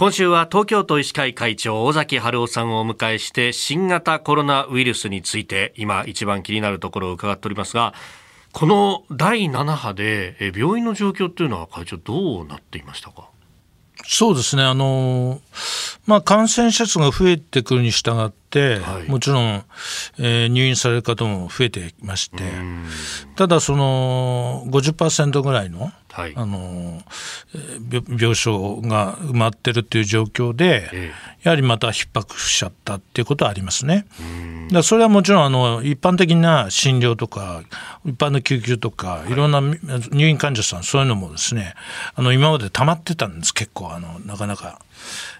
今週は東京都医師会会長尾崎春夫さんをお迎えして新型コロナウイルスについて今一番気になるところを伺っておりますがこの第7波で病院の状況というのは会長どうなっていましたか？そうですね。あの、まあ、感染者数が増えてくるに従っ、はい、もちろん、えー、入院される方も増えてきましてただその50%ぐらいのはい、あの病床が埋まってるっていう状況で、ええ、やはりまた逼迫しちゃったっていうことはありますね。だそれはもちろんあの一般的な診療とか一般の救急とかい。ろんな入院患者さんそういうのもですねあの今まで溜まってたんです結構あのなかなか。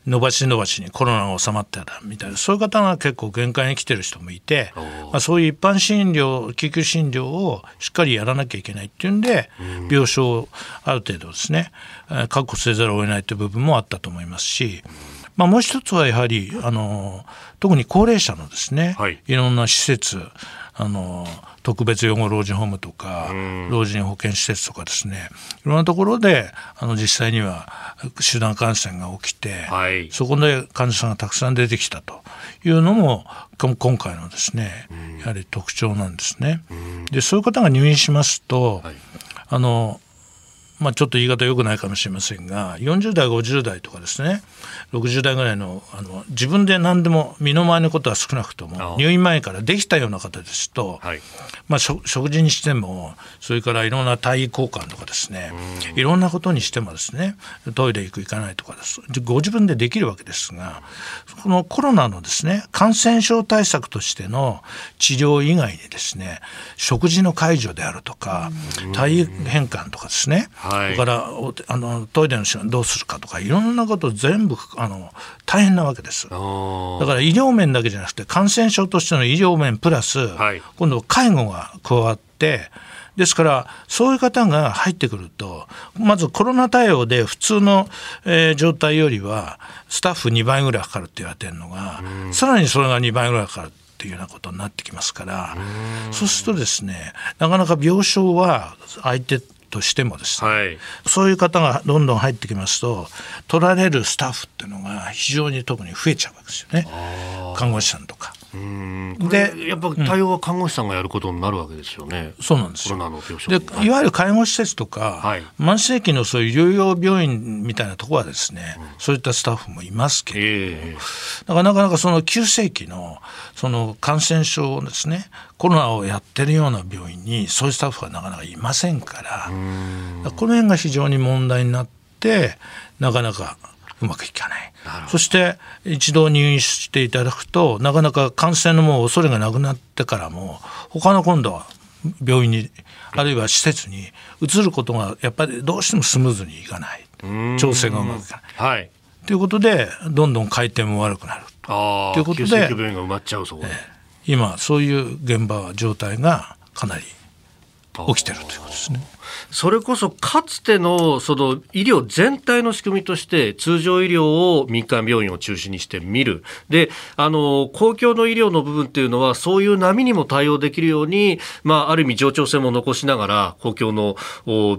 伸ばし伸ばしにコロナが収まってたみたいなそういう方が結構限界に来てる人もいて、まあ、そういう一般診療救急診療をしっかりやらなきゃいけないっていうんで、病床をある程度ですね確保せざるを得ないという部分もあったと思いますし。まあ、もう一つはやはりあの特に高齢者のですね、はい、いろんな施設あの特別養護老人ホームとか、老人保健施設とかですね。いろんなところであの実際には集団感染が起きて、はい、そこで患者さんがたくさん出てきたというのも今回のですねやはり特徴なんですね。でそういう方が入院しますと、はい、あのまあ、ちょっと言い方良くないかもしれませんが40代50代とかですね。60代ぐらいのあの自分で何でも身の回りのことは少なくとも入院前からできたような方ですと、はい、まあ、食事にしてもそれからいろんな体位交換とかですね。いろんなことにしてもですねトイレ行く行かないとかです。ご自分でできるわけですがこのコロナのですね感染症対策としての治療以外にですね食事の介助であるとか体位変換とかですねはい、それからあのトイレの手段どうするかとかいろんなこと全部あの大変なわけです。だから医療面だけじゃなくて感染症としての医療面プラス、はい、今度介護が加わってですから、そういう方が入ってくると、まずコロナ対応で普通の、えー、状態よりは、スタッフ2倍ぐらいかかるって言われてるのが、さらにそれが2倍ぐらいかかる。っていうようなことになってきますからそうするとですねなかなか病床は相手としてもですね、はい、そういう方がどんどん入ってきますと取られるスタッフっていうのが非常に特に増えちゃうわけですよね。看護師さんとか。でやっぱ対応は看護師さんがやることになるわけですよね。うん、そうなんですよ。でい。わゆる介護施設とか、はい、慢性期のそういう療養病院みたいなところはですね、うん、そういったスタッフもいますけれども、えー、だからなかなかその急性期のその感染症をですねコロナをやってるような病院にそういうスタッフがなかなかいませんから、らこの辺が非常に問題になってなかなかうまくいかない。そして一度入院していただくとなかなか感染のもう恐れがなくなってからも他の今度は病院にあるいは施設に移ることがやっぱりどうしてもスムーズにいかない。調整がうまくいかない。はい、ということでどんどん回転も悪くなると。いうことで今そういう現場状態がかなり起きてるということですね。それこそかつてのその医療全体の仕組みとして通常医療を民間病院を中心にして見るであの公共の医療の部分っていうのはそういう波にも対応できるように、まあ、ある意味冗長性も残しながら公共の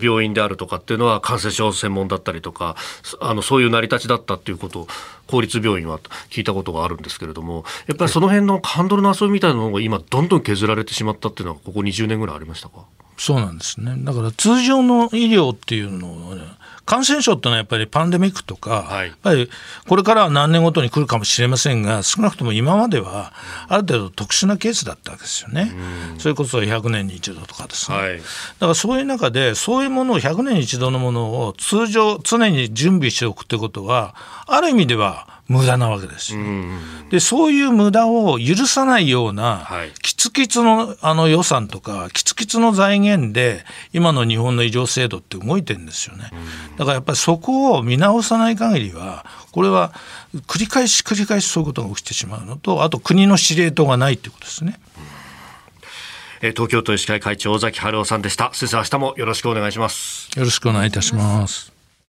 病院であるとかっていうのは感染症専門だったりとかあのそういう成り立ちだったっていうことを公立病院は聞いたことがあるんですけれどもやっぱりその辺のハンドルの遊びみたいなのが今どんどん削られてしまったっていうのはここ20年ぐらいありましたか？そうなんですね。だから通常の医療っていうのを、ね、感染症っていうのはやっぱりパンデミックとか、はい、やっぱりこれからは何年ごとに来るかもしれませんが、少なくとも今まではある程度特殊なケースだったわけですよね。それこそ100年に一度とかですね。はい、だからそういう中で、そういうものを100年に一度のものを通常、常に準備しておくってことは、ある意味では、無駄なわけです。よ。でそういう無駄を許さないような、はい、キツキツのあの予算とかキツキツの財源で今の日本の医療制度って動いてるんですよね。だからやっぱりそこを見直さない限りはこれは繰り返し繰り返しそういうことが起きてしまうのとあと国の司令塔がないということですね。東京都医師会会長尾崎春夫さんでした。先生明日もよろしくお願いします。よろしくお願いいたします